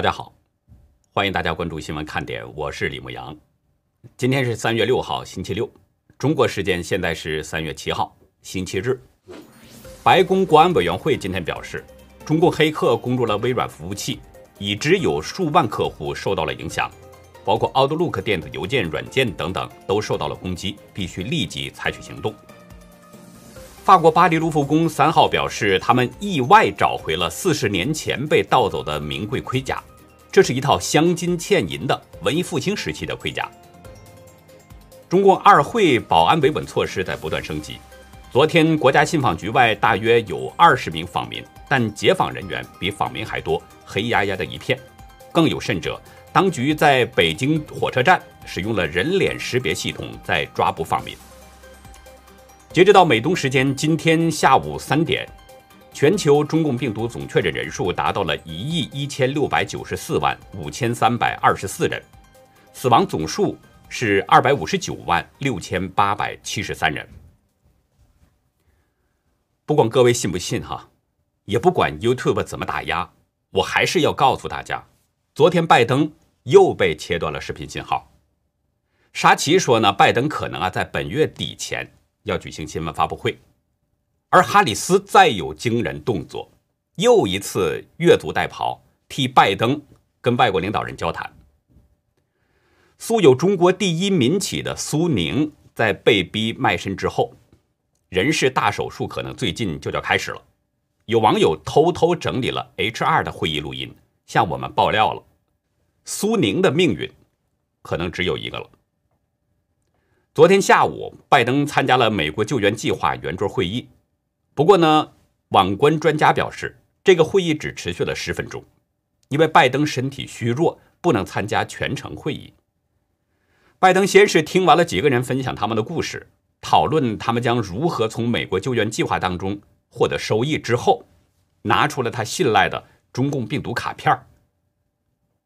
大家好，欢迎大家关注新闻看点，我是李牧阳。今天是三月六号，星期六，中国时间现在是三月七号，星期日。白宫国安委员会今天表示，中共黑客攻入了微软服务器，已知有数万客户受到了影响，包括 Outlook 电子邮件软件等等都受到了攻击，必须立即采取行动。法国巴黎卢浮宫三号表示，他们意外找回了四十年前被盗走的名贵盔甲，这是一套镶金嵌银的文艺复兴时期的盔甲。中共二会保安维稳措施在不断升级，昨天国家信访局外大约有二十名访民，但解访人员比访民还多，黑压压的一片。更有甚者，当局在北京火车站使用了人脸识别系统在抓捕访民。截止到美东时间今天下午三点，全球中共病毒总确诊人数达到了一亿一千六百九十四万五千三百二十四人，死亡总数是二百五十九万六千八百七十三人。不管各位信不信哈，也不管 YouTube 怎么打压，我还是要告诉大家，昨天拜登又被切断了视频信号。沙奇说呢，拜登可能啊在本月底前。要举行新闻发布会，而哈里斯再有惊人动作，又一次越俎代庖，替拜登跟外国领导人交谈。素有“中国第一民企”的苏宁，在被逼卖身之后，人事大手术可能最近就要开始了。有网友偷偷整理了 HR 的会议录音，向我们爆料了，苏宁的命运可能只有一个了。昨天下午，拜登参加了美国救援计划圆桌会议。不过呢，网关专家表示，这个会议只持续了十分钟，因为拜登身体虚弱，不能参加全程会议。拜登先是听完了几个人分享他们的故事，讨论他们将如何从美国救援计划当中获得收益之后，拿出了他信赖的中共病毒卡片儿。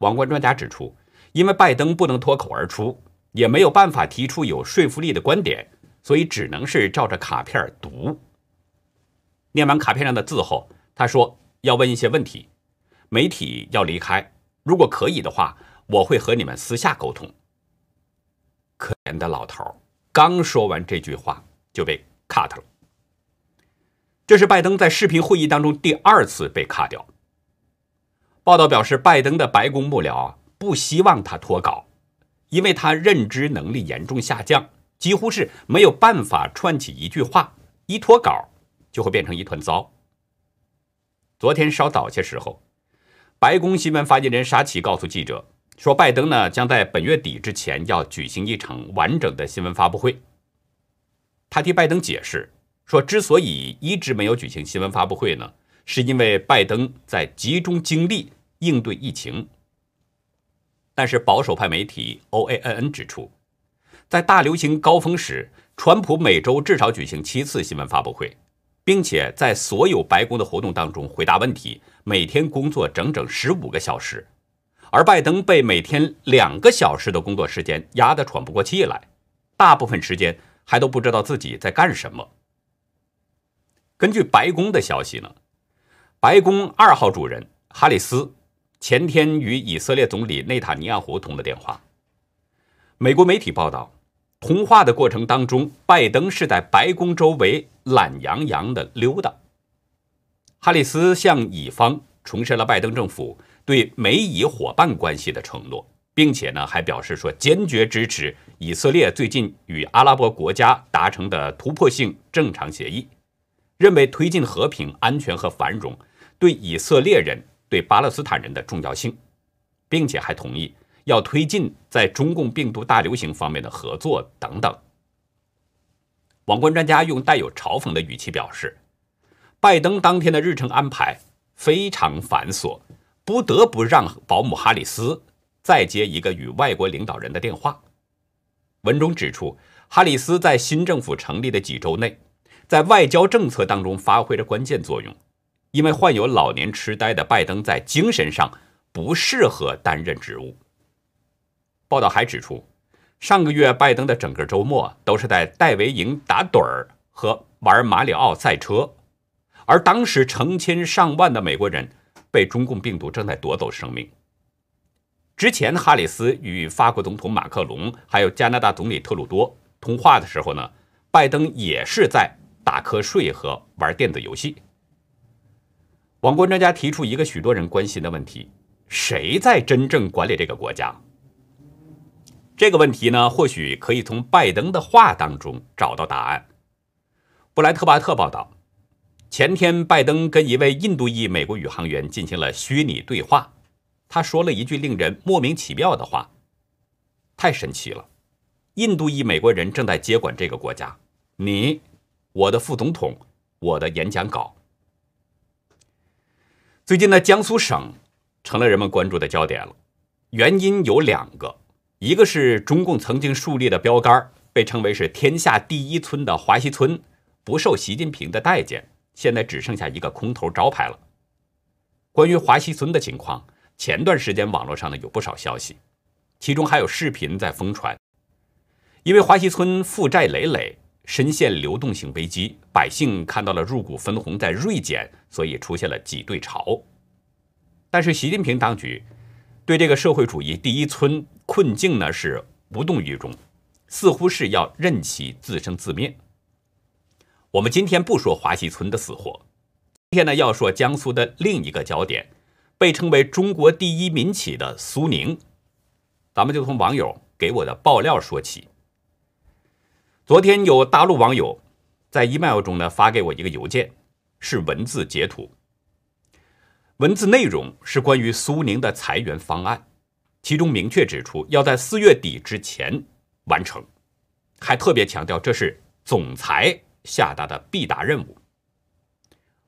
网关专家指出，因为拜登不能脱口而出。也没有办法提出有说服力的观点，所以只能是照着卡片读。念完卡片上的字后，他说要问一些问题，媒体要离开。如果可以的话，我会和你们私下沟通。可怜的老头刚说完这句话就被 cut 了。这是拜登在视频会议当中第二次被 cut 掉。报道表示，拜登的白宫幕僚不希望他脱稿。因为他认知能力严重下降，几乎是没有办法串起一句话，一脱稿就会变成一团糟。昨天稍早些时候，白宫新闻发言人沙奇告诉记者说，拜登呢将在本月底之前要举行一场完整的新闻发布会。他替拜登解释说，之所以一直没有举行新闻发布会呢，是因为拜登在集中精力应对疫情。但是保守派媒体 OANN 指出，在大流行高峰时，川普每周至少举行七次新闻发布会，并且在所有白宫的活动当中回答问题，每天工作整整十五个小时。而拜登被每天两个小时的工作时间压得喘不过气来，大部分时间还都不知道自己在干什么。根据白宫的消息呢，白宫二号主人哈里斯。前天与以色列总理内塔尼亚胡通了电话。美国媒体报道，通话的过程当中，拜登是在白宫周围懒洋洋的溜达。哈里斯向乙方重申了拜登政府对美以伙伴关系的承诺，并且呢还表示说坚决支持以色列最近与阿拉伯国家达成的突破性正常协议，认为推进和平、安全和繁荣对以色列人。对巴勒斯坦人的重要性，并且还同意要推进在中共病毒大流行方面的合作等等。网关专家用带有嘲讽的语气表示，拜登当天的日程安排非常繁琐，不得不让保姆哈里斯再接一个与外国领导人的电话。文中指出，哈里斯在新政府成立的几周内，在外交政策当中发挥着关键作用。因为患有老年痴呆的拜登在精神上不适合担任职务。报道还指出，上个月拜登的整个周末都是在戴维营打盹儿和玩马里奥赛车，而当时成千上万的美国人被中共病毒正在夺走生命，之前哈里斯与法国总统马克龙还有加拿大总理特鲁多通话的时候呢，拜登也是在打瞌睡和玩电子游戏。网关专家提出一个许多人关心的问题：谁在真正管理这个国家？这个问题呢，或许可以从拜登的话当中找到答案。布莱特巴特报道，前天拜登跟一位印度裔美国宇航员进行了虚拟对话，他说了一句令人莫名其妙的话：“太神奇了，印度裔美国人正在接管这个国家，你，我的副总统，我的演讲稿。”最近呢，江苏省成了人们关注的焦点了，原因有两个。一个是中共曾经树立的标杆，被称为是天下第一村的华西村，不受习近平的待见，现在只剩下一个空头招牌了。关于华西村的情况，前段时间网络上呢有不少消息，其中还有视频在疯传。因为华西村负债累累，深陷流动性危机，百姓看到了入股分红在锐减，所以出现了挤兑潮。但是习近平当局。对这个社会主义第一村困境呢是无动于衷，似乎是要任其自生自灭。我们今天不说华西村的死活，今天呢要说江苏的另一个焦点，被称为中国第一民企的苏宁。咱们就从网友给我的爆料说起。昨天有大陆网友在 email 中呢发给我一个邮件，是文字截图。文字内容是关于苏宁的裁员方案，其中明确指出要在四月底之前完成，还特别强调这是总裁下达的必达任务。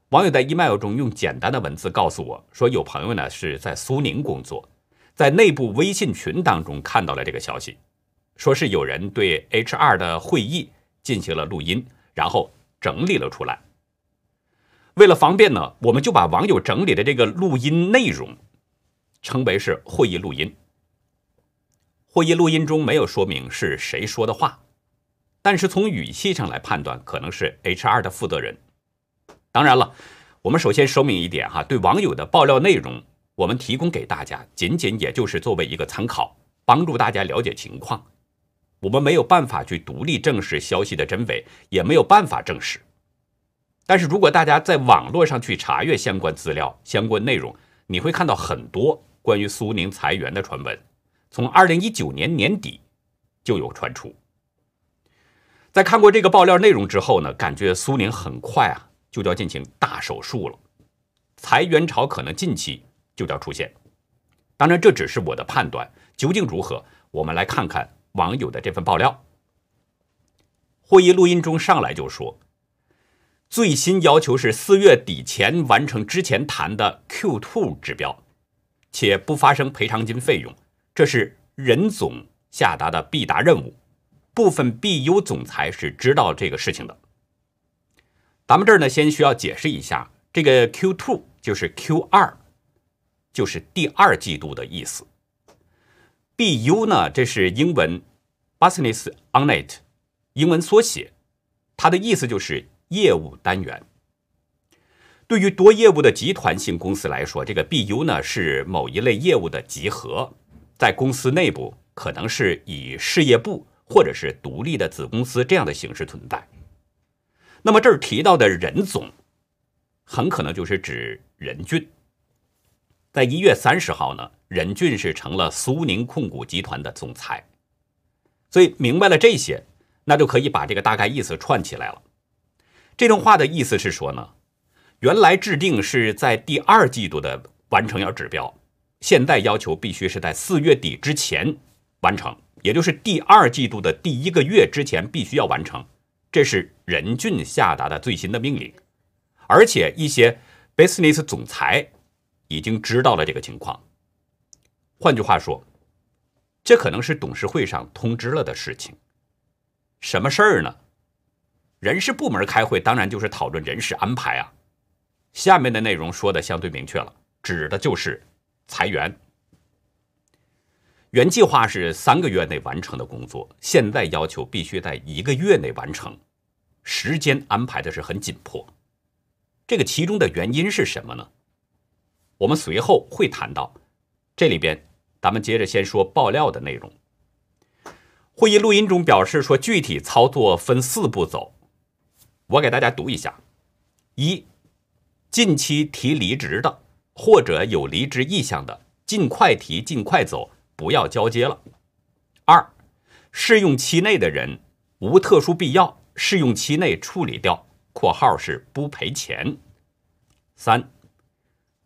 网友在 email 中用简单的文字告诉我说，有朋友呢是在苏宁工作，在内部微信群当中看到了这个消息，说是有人对 HR 的会议进行了录音，然后整理了出来。为了方便呢，我们就把网友整理的这个录音内容称为是会议录音。会议录音中没有说明是谁说的话，但是从语气上来判断，可能是 HR 的负责人。当然了，我们首先说明一点哈，对网友的爆料内容，我们提供给大家，仅仅也就是作为一个参考，帮助大家了解情况。我们没有办法去独立证实消息的真伪，也没有办法证实。但是如果大家在网络上去查阅相关资料、相关内容，你会看到很多关于苏宁裁员的传闻，从二零一九年年底就有传出。在看过这个爆料内容之后呢，感觉苏宁很快啊就要进行大手术了，裁员潮可能近期就要出现。当然，这只是我的判断，究竟如何，我们来看看网友的这份爆料。会议录音中上来就说。最新要求是四月底前完成之前谈的 Q2 指标，且不发生赔偿金费用，这是任总下达的必达任务。部分 BU 总裁是知道这个事情的。咱们这儿呢，先需要解释一下，这个 Q2 就是 Q2，就是第二季度的意思。BU 呢，这是英文 Business Unit，英文缩写，它的意思就是。业务单元对于多业务的集团性公司来说，这个 BU 呢是某一类业务的集合，在公司内部可能是以事业部或者是独立的子公司这样的形式存在。那么这儿提到的任总，很可能就是指任俊。在一月三十号呢，任俊是成了苏宁控股集团的总裁。所以明白了这些，那就可以把这个大概意思串起来了。这段话的意思是说呢，原来制定是在第二季度的完成要指标，现在要求必须是在四月底之前完成，也就是第二季度的第一个月之前必须要完成。这是任俊下达的最新的命令，而且一些 business 总裁已经知道了这个情况。换句话说，这可能是董事会上通知了的事情。什么事儿呢？人事部门开会，当然就是讨论人事安排啊。下面的内容说的相对明确了，指的就是裁员。原计划是三个月内完成的工作，现在要求必须在一个月内完成，时间安排的是很紧迫。这个其中的原因是什么呢？我们随后会谈到，这里边咱们接着先说爆料的内容。会议录音中表示说，具体操作分四步走，我给大家读一下：一、近期提离职的或者有离职意向的，尽快提，尽快走，不要交接了；二、试用期内的人无特殊必要，试用期内处理掉（括号是不赔钱）；三、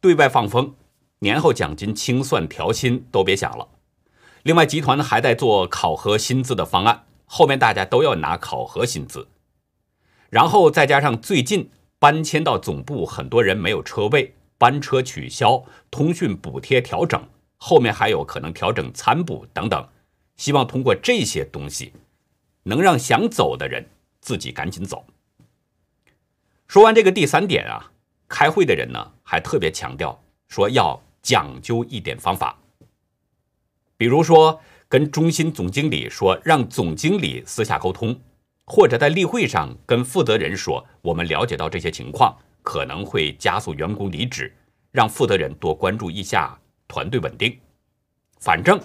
对外放风。年后奖金清算调薪都别想了。另外，集团还在做考核薪资的方案，后面大家都要拿考核薪资。然后再加上最近搬迁到总部，很多人没有车位，班车取消，通讯补贴调整，后面还有可能调整餐补等等。希望通过这些东西，能让想走的人自己赶紧走。说完这个第三点啊，开会的人呢还特别强调说要。讲究一点方法，比如说跟中心总经理说，让总经理私下沟通，或者在例会上跟负责人说，我们了解到这些情况可能会加速员工离职，让负责人多关注一下团队稳定。反正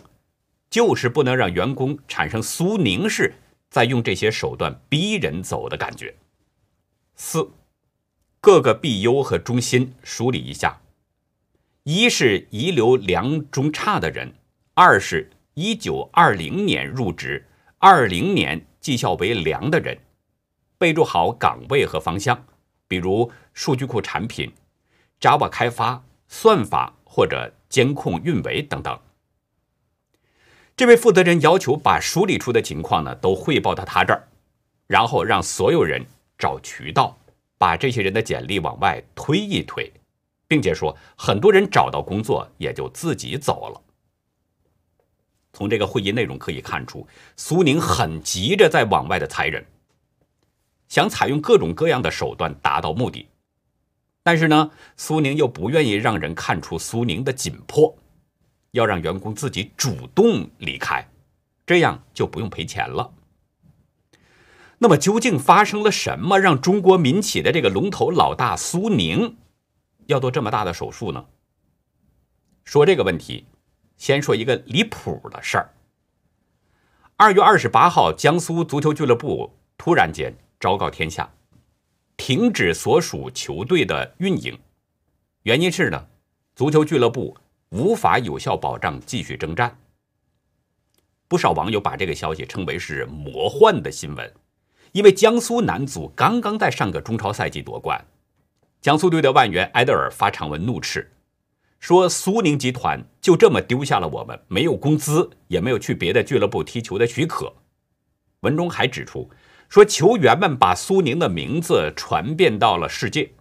就是不能让员工产生苏宁式在用这些手段逼人走的感觉。四，各个 BU 和中心梳理一下。一是遗留良中差的人，二是一九二零年入职、二零年绩效为良的人，备注好岗位和方向，比如数据库产品、Java 开发、算法或者监控运维等等。这位负责人要求把梳理出的情况呢都汇报到他这儿，然后让所有人找渠道把这些人的简历往外推一推。并且说，很多人找到工作也就自己走了。从这个会议内容可以看出，苏宁很急着在往外的裁人，想采用各种各样的手段达到目的。但是呢，苏宁又不愿意让人看出苏宁的紧迫，要让员工自己主动离开，这样就不用赔钱了。那么，究竟发生了什么，让中国民企的这个龙头老大苏宁？要做这么大的手术呢？说这个问题，先说一个离谱的事儿。二月二十八号，江苏足球俱乐部突然间昭告天下，停止所属球队的运营，原因是呢，足球俱乐部无法有效保障继续征战。不少网友把这个消息称为是魔幻的新闻，因为江苏男足刚刚在上个中超赛季夺冠。江苏队的外援埃德尔发长文怒斥，说苏宁集团就这么丢下了我们，没有工资，也没有去别的俱乐部踢球的许可。文中还指出，说球员们把苏宁的名字传遍到了世界，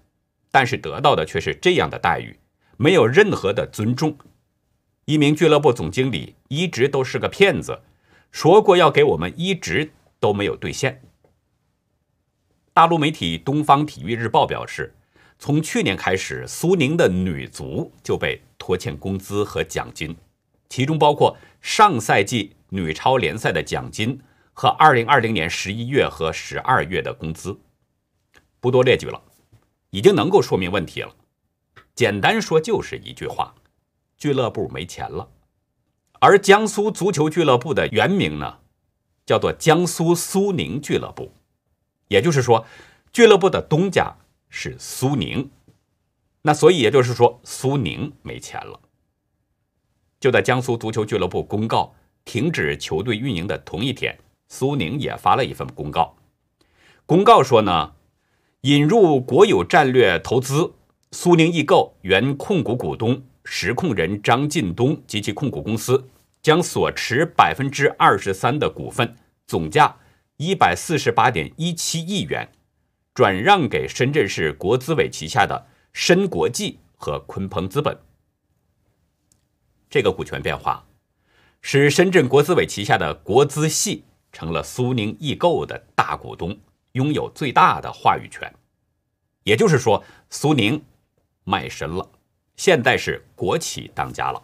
但是得到的却是这样的待遇，没有任何的尊重。一名俱乐部总经理一直都是个骗子，说过要给我们，一直都没有兑现。大陆媒体《东方体育日报》表示。从去年开始，苏宁的女足就被拖欠工资和奖金，其中包括上赛季女超联赛的奖金和2020年11月和12月的工资。不多列举了，已经能够说明问题了。简单说就是一句话：俱乐部没钱了。而江苏足球俱乐部的原名呢，叫做江苏苏宁俱乐部，也就是说，俱乐部的东家。是苏宁，那所以也就是说，苏宁没钱了。就在江苏足球俱乐部公告停止球队运营的同一天，苏宁也发了一份公告。公告说呢，引入国有战略投资，苏宁易购原控股股东实控人张近东及其控股公司将所持百分之二十三的股份，总价一百四十八点一七亿元。转让给深圳市国资委旗下的深国际和鲲鹏资本。这个股权变化，使深圳国资委旗下的国资系成了苏宁易购的大股东，拥有最大的话语权。也就是说，苏宁卖身了，现在是国企当家了。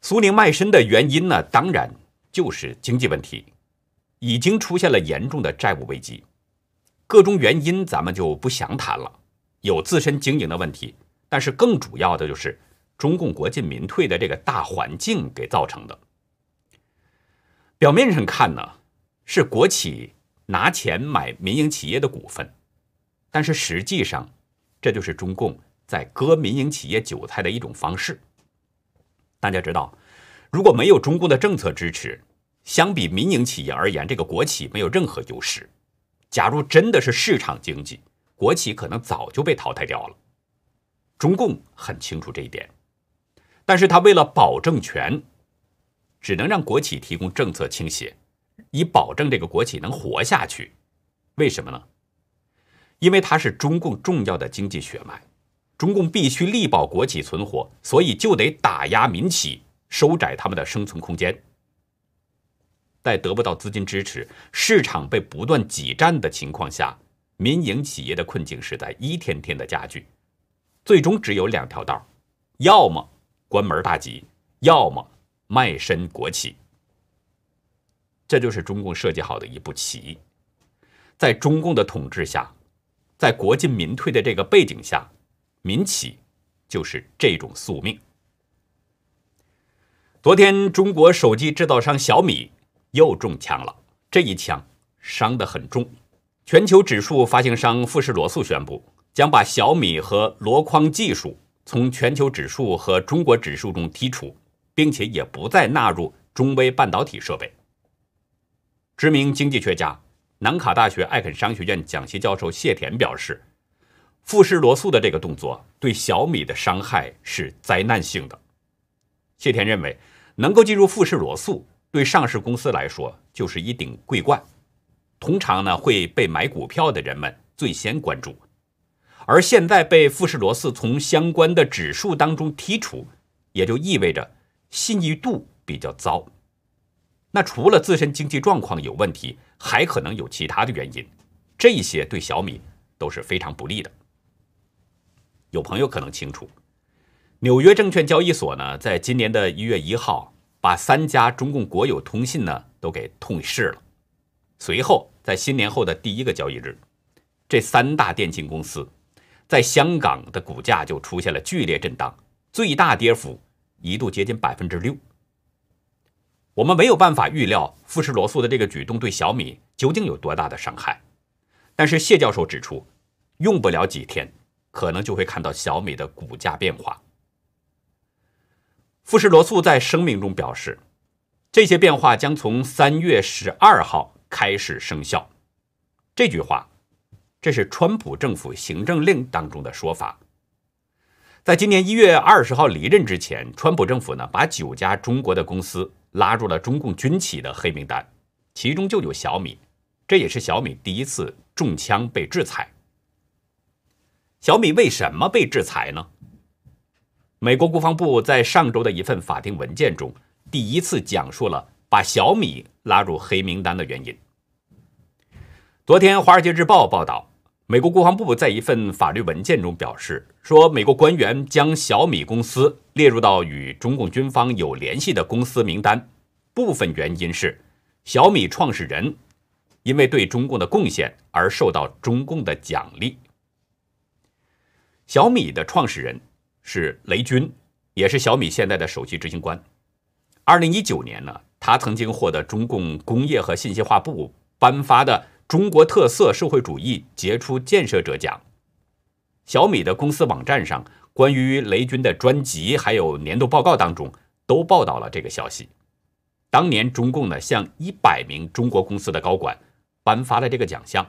苏宁卖身的原因呢，当然就是经济问题，已经出现了严重的债务危机。各种原因咱们就不详谈了，有自身经营的问题，但是更主要的就是中共国进民退的这个大环境给造成的。表面上看呢，是国企拿钱买民营企业的股份，但是实际上，这就是中共在割民营企业韭菜的一种方式。大家知道，如果没有中共的政策支持，相比民营企业而言，这个国企没有任何优势。假如真的是市场经济，国企可能早就被淘汰掉了。中共很清楚这一点，但是他为了保证权，只能让国企提供政策倾斜，以保证这个国企能活下去。为什么呢？因为它是中共重要的经济血脉，中共必须力保国企存活，所以就得打压民企，收窄他们的生存空间。在得不到资金支持、市场被不断挤占的情况下，民营企业的困境是在一天天的加剧，最终只有两条道：要么关门大吉，要么卖身国企。这就是中共设计好的一步棋。在中共的统治下，在国进民退的这个背景下，民企就是这种宿命。昨天，中国手机制造商小米。又中枪了，这一枪伤得很重。全球指数发行商富士罗素宣布，将把小米和箩筐技术从全球指数和中国指数中剔除，并且也不再纳入中微半导体设备。知名经济学家、南卡大学艾肯商学院讲席教授谢田表示，富士罗素的这个动作对小米的伤害是灾难性的。谢田认为，能够进入富士罗素。对上市公司来说，就是一顶桂冠，通常呢会被买股票的人们最先关注。而现在被富士罗斯从相关的指数当中剔除，也就意味着信誉度比较糟。那除了自身经济状况有问题，还可能有其他的原因，这些对小米都是非常不利的。有朋友可能清楚，纽约证券交易所呢，在今年的一月一号。把三家中共国有通信呢都给痛斥了。随后，在新年后的第一个交易日，这三大电信公司在香港的股价就出现了剧烈震荡，最大跌幅一度接近百分之六。我们没有办法预料富士罗素的这个举动对小米究竟有多大的伤害，但是谢教授指出，用不了几天，可能就会看到小米的股价变化。富士罗素在声明中表示，这些变化将从三月十二号开始生效。这句话，这是川普政府行政令当中的说法。在今年一月二十号离任之前，川普政府呢把九家中国的公司拉入了中共军企的黑名单，其中就有小米，这也是小米第一次中枪被制裁。小米为什么被制裁呢？美国国防部在上周的一份法定文件中，第一次讲述了把小米拉入黑名单的原因。昨天，《华尔街日报》报道，美国国防部在一份法律文件中表示，说美国官员将小米公司列入到与中共军方有联系的公司名单，部分原因是小米创始人因为对中共的贡献而受到中共的奖励。小米的创始人。是雷军，也是小米现在的首席执行官。二零一九年呢，他曾经获得中共工业和信息化部颁发的中国特色社会主义杰出建设者奖。小米的公司网站上，关于雷军的专辑还有年度报告当中，都报道了这个消息。当年中共呢，向一百名中国公司的高管颁发了这个奖项。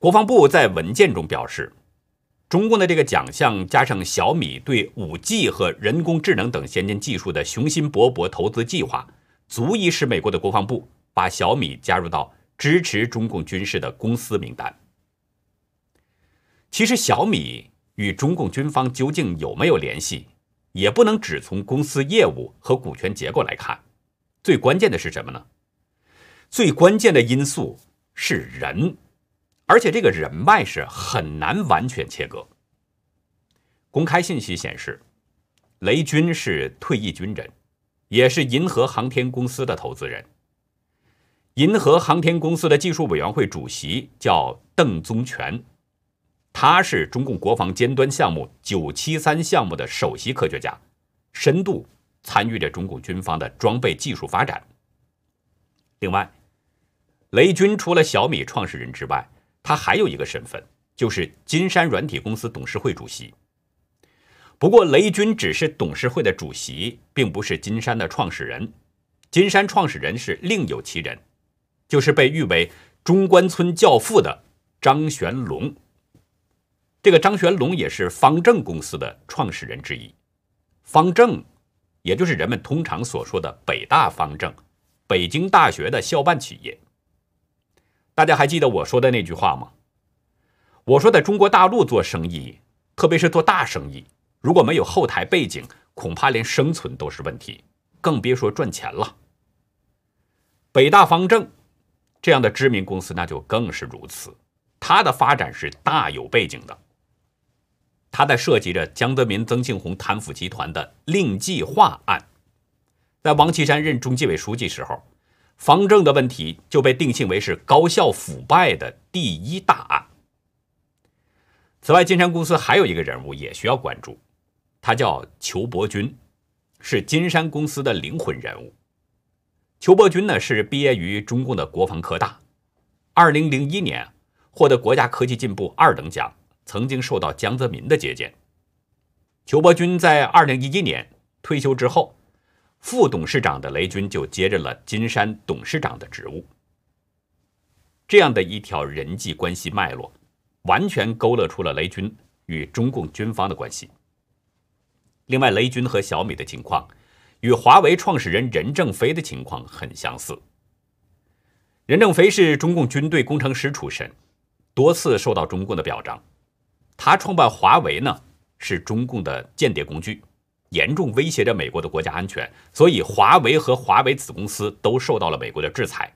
国防部在文件中表示。中共的这个奖项，加上小米对五 G 和人工智能等先进技术的雄心勃勃投资计划，足以使美国的国防部把小米加入到支持中共军事的公司名单。其实，小米与中共军方究竟有没有联系，也不能只从公司业务和股权结构来看。最关键的是什么呢？最关键的因素是人。而且这个人脉是很难完全切割。公开信息显示，雷军是退役军人，也是银河航天公司的投资人。银河航天公司的技术委员会主席叫邓宗全，他是中共国防尖端项目“九七三”项目的首席科学家，深度参与着中共军方的装备技术发展。另外，雷军除了小米创始人之外，他还有一个身份，就是金山软体公司董事会主席。不过，雷军只是董事会的主席，并不是金山的创始人。金山创始人是另有其人，就是被誉为“中关村教父”的张玄龙。这个张玄龙也是方正公司的创始人之一。方正，也就是人们通常所说的北大方正，北京大学的校办企业。大家还记得我说的那句话吗？我说在中国大陆做生意，特别是做大生意。如果没有后台背景，恐怕连生存都是问题，更别说赚钱了。北大方正这样的知名公司，那就更是如此。它的发展是大有背景的。它在涉及着江泽民、曾庆红贪腐集团的令计划案，在王岐山任中纪委书记时候，方正的问题就被定性为是高校腐败的第一大案。此外，金山公司还有一个人物也需要关注。他叫裘伯军，是金山公司的灵魂人物。裘伯军呢是毕业于中共的国防科大，二零零一年获得国家科技进步二等奖，曾经受到江泽民的接见。裘伯军在二零一一年退休之后，副董事长的雷军就接任了金山董事长的职务。这样的一条人际关系脉络，完全勾勒出了雷军与中共军方的关系。另外，雷军和小米的情况与华为创始人任正非的情况很相似。任正非是中共军队工程师出身，多次受到中共的表彰。他创办华为呢，是中共的间谍工具，严重威胁着美国的国家安全，所以华为和华为子公司都受到了美国的制裁。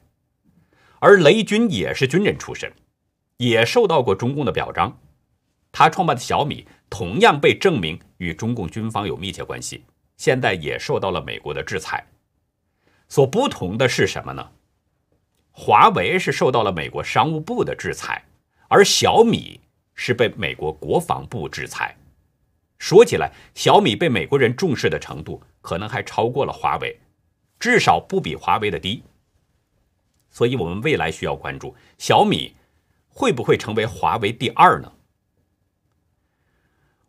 而雷军也是军人出身，也受到过中共的表彰。他创办的小米。同样被证明与中共军方有密切关系，现在也受到了美国的制裁。所不同的是什么呢？华为是受到了美国商务部的制裁，而小米是被美国国防部制裁。说起来，小米被美国人重视的程度可能还超过了华为，至少不比华为的低。所以，我们未来需要关注小米会不会成为华为第二呢？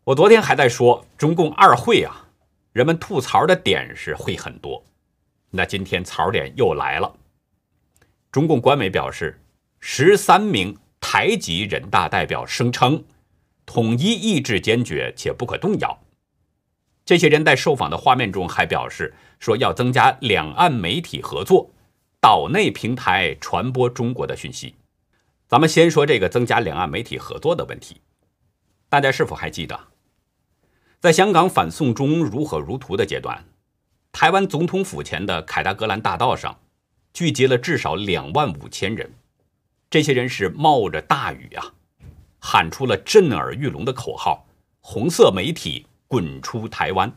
我昨天还在说中共二会啊，人们吐槽的点是会很多。那今天槽点又来了。中共官媒表示，十三名台籍人大代表声称，统一意志坚决且不可动摇。这些人在受访的画面中还表示，说要增加两岸媒体合作，岛内平台传播中国的讯息。咱们先说这个增加两岸媒体合作的问题，大家是否还记得？在香港反送中如火如荼的阶段，台湾总统府前的凯达格兰大道上聚集了至少两万五千人。这些人是冒着大雨啊，喊出了震耳欲聋的口号：“红色媒体滚出台湾！”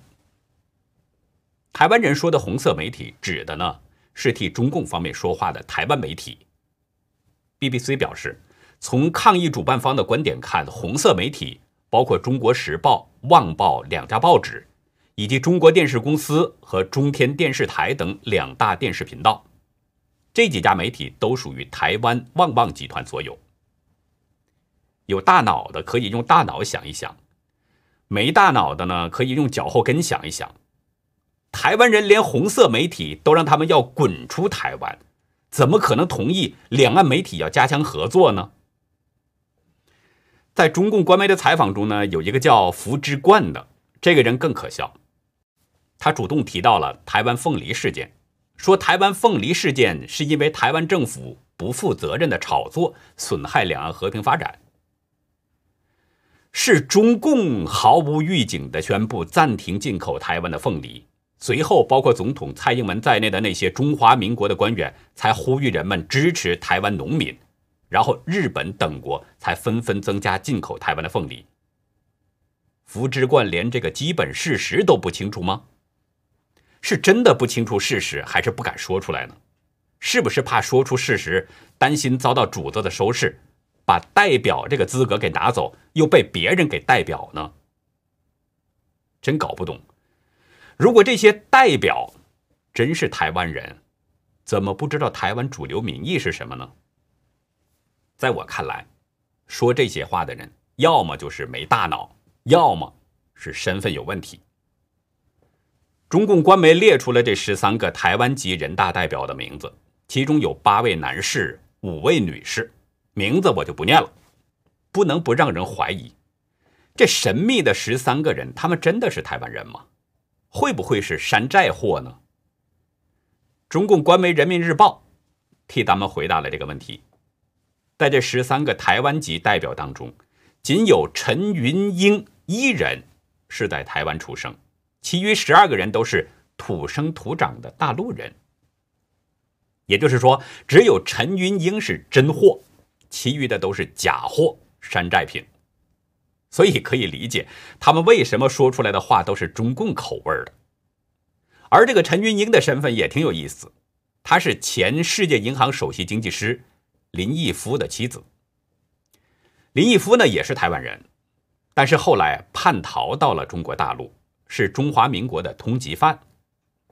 台湾人说的“红色媒体”指的呢是替中共方面说话的台湾媒体。BBC 表示，从抗议主办方的观点看，红色媒体。包括《中国时报》《旺报》两家报纸，以及中国电视公司和中天电视台等两大电视频道，这几家媒体都属于台湾旺旺集团所有。有大脑的可以用大脑想一想，没大脑的呢，可以用脚后跟想一想。台湾人连红色媒体都让他们要滚出台湾，怎么可能同意两岸媒体要加强合作呢？在中共官媒的采访中呢，有一个叫福之冠的这个人更可笑，他主动提到了台湾凤梨事件，说台湾凤梨事件是因为台湾政府不负责任的炒作，损害两岸和平发展，是中共毫无预警的宣布暂停进口台湾的凤梨，随后包括总统蔡英文在内的那些中华民国的官员才呼吁人们支持台湾农民。然后，日本等国才纷纷增加进口台湾的凤梨。福之冠连这个基本事实都不清楚吗？是真的不清楚事实，还是不敢说出来呢？是不是怕说出事实，担心遭到主子的收拾，把代表这个资格给拿走，又被别人给代表呢？真搞不懂。如果这些代表真是台湾人，怎么不知道台湾主流民意是什么呢？在我看来，说这些话的人，要么就是没大脑，要么是身份有问题。中共官媒列出了这十三个台湾籍人大代表的名字，其中有八位男士，五位女士，名字我就不念了。不能不让人怀疑，这神秘的十三个人，他们真的是台湾人吗？会不会是山寨货呢？中共官媒《人民日报》替咱们回答了这个问题。在这十三个台湾籍代表当中，仅有陈云英一人是在台湾出生，其余十二个人都是土生土长的大陆人。也就是说，只有陈云英是真货，其余的都是假货、山寨品。所以可以理解他们为什么说出来的话都是中共口味的。而这个陈云英的身份也挺有意思，她是前世界银行首席经济师林毅夫的妻子。林毅夫呢也是台湾人，但是后来叛逃到了中国大陆，是中华民国的通缉犯。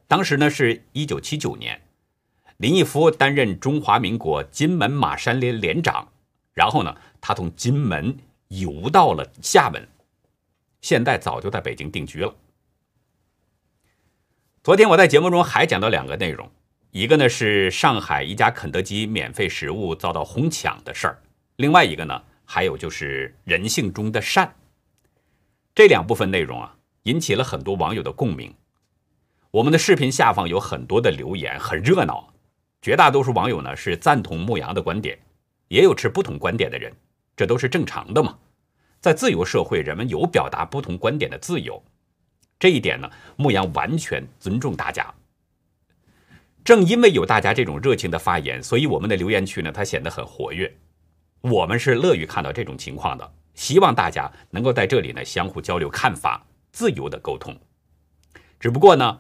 当时呢是一九七九年，林毅夫担任中华民国金门马山连连长，然后呢他从金门游到了厦门，现在早就在北京定居了。昨天我在节目中还讲到两个内容，一个呢是上海一家肯德基免费食物遭到哄抢的事儿，另外一个呢还有就是人性中的善。这两部分内容啊引起了很多网友的共鸣。我们的视频下方有很多的留言，很热闹。绝大多数网友呢是赞同牧羊的观点，也有持不同观点的人，这都是正常的嘛。在自由社会，人们有表达不同观点的自由。这一点呢，牧羊完全尊重大家。正因为有大家这种热情的发言，所以我们的留言区呢，它显得很活跃。我们是乐于看到这种情况的，希望大家能够在这里呢相互交流看法，自由的沟通。只不过呢，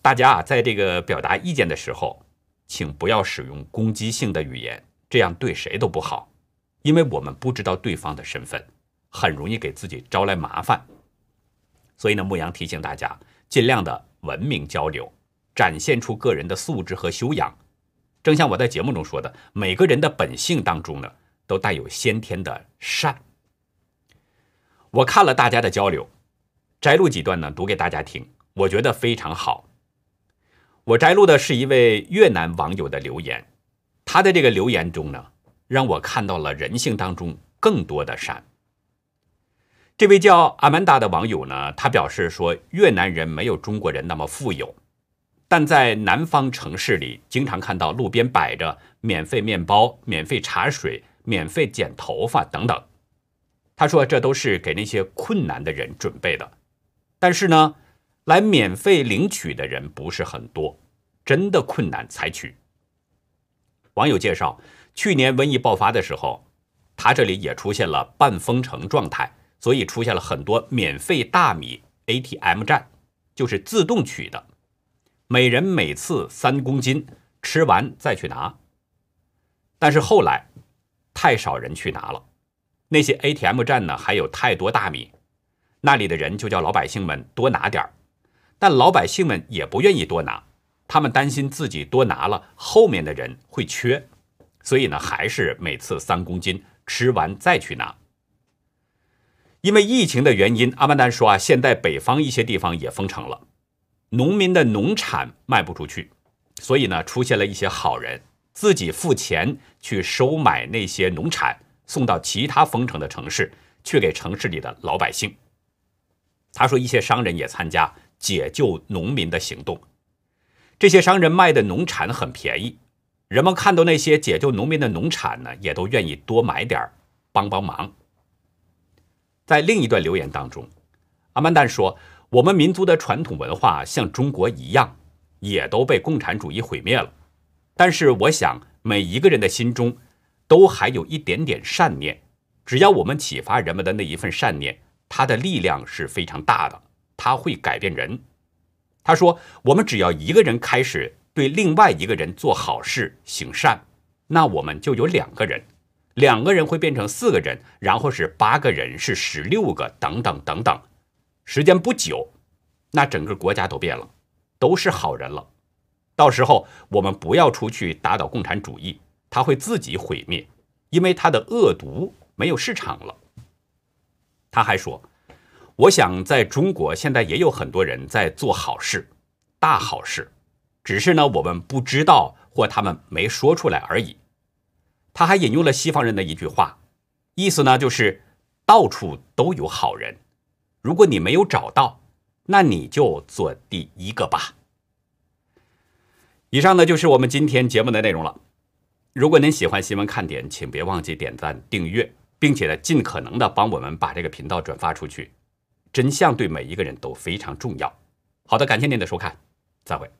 大家啊，在这个表达意见的时候，请不要使用攻击性的语言，这样对谁都不好。因为我们不知道对方的身份，很容易给自己招来麻烦。所以呢，牧羊提醒大家，尽量的文明交流，展现出个人的素质和修养。正像我在节目中说的，每个人的本性当中呢，都带有先天的善。我看了大家的交流，摘录几段呢，读给大家听，我觉得非常好。我摘录的是一位越南网友的留言，他的这个留言中呢，让我看到了人性当中更多的善。这位叫阿曼达的网友呢，他表示说，越南人没有中国人那么富有，但在南方城市里，经常看到路边摆着免费面包、免费茶水、免费剪头发等等。他说，这都是给那些困难的人准备的。但是呢，来免费领取的人不是很多，真的困难才取。网友介绍，去年瘟疫爆发的时候，他这里也出现了半封城状态。所以出现了很多免费大米 ATM 站，就是自动取的，每人每次三公斤，吃完再去拿。但是后来太少人去拿了，那些 ATM 站呢还有太多大米，那里的人就叫老百姓们多拿点儿，但老百姓们也不愿意多拿，他们担心自己多拿了后面的人会缺，所以呢还是每次三公斤，吃完再去拿。因为疫情的原因，阿曼丹说啊，现在北方一些地方也封城了，农民的农产卖不出去，所以呢，出现了一些好人自己付钱去收买那些农产，送到其他封城的城市去给城市里的老百姓。他说，一些商人也参加解救农民的行动，这些商人卖的农产很便宜，人们看到那些解救农民的农产呢，也都愿意多买点帮帮忙。在另一段留言当中，阿曼达说：“我们民族的传统文化像中国一样，也都被共产主义毁灭了。但是，我想每一个人的心中都还有一点点善念。只要我们启发人们的那一份善念，它的力量是非常大的，它会改变人。”他说：“我们只要一个人开始对另外一个人做好事、行善，那我们就有两个人，两个人会变成四个人，然后是八个人，是十六个，等等等等。时间不久，那整个国家都变了，都是好人了。到时候我们不要出去打倒共产主义，他会自己毁灭，因为他的恶毒没有市场了。他还说：“我想在中国现在也有很多人在做好事，大好事，只是呢我们不知道或他们没说出来而已。”他还引用了西方人的一句话，意思呢就是到处都有好人，如果你没有找到，那你就做第一个吧。以上呢就是我们今天节目的内容了。如果您喜欢新闻看点，请别忘记点赞、订阅，并且呢尽可能的帮我们把这个频道转发出去。真相对每一个人都非常重要。好的，感谢您的收看，再会。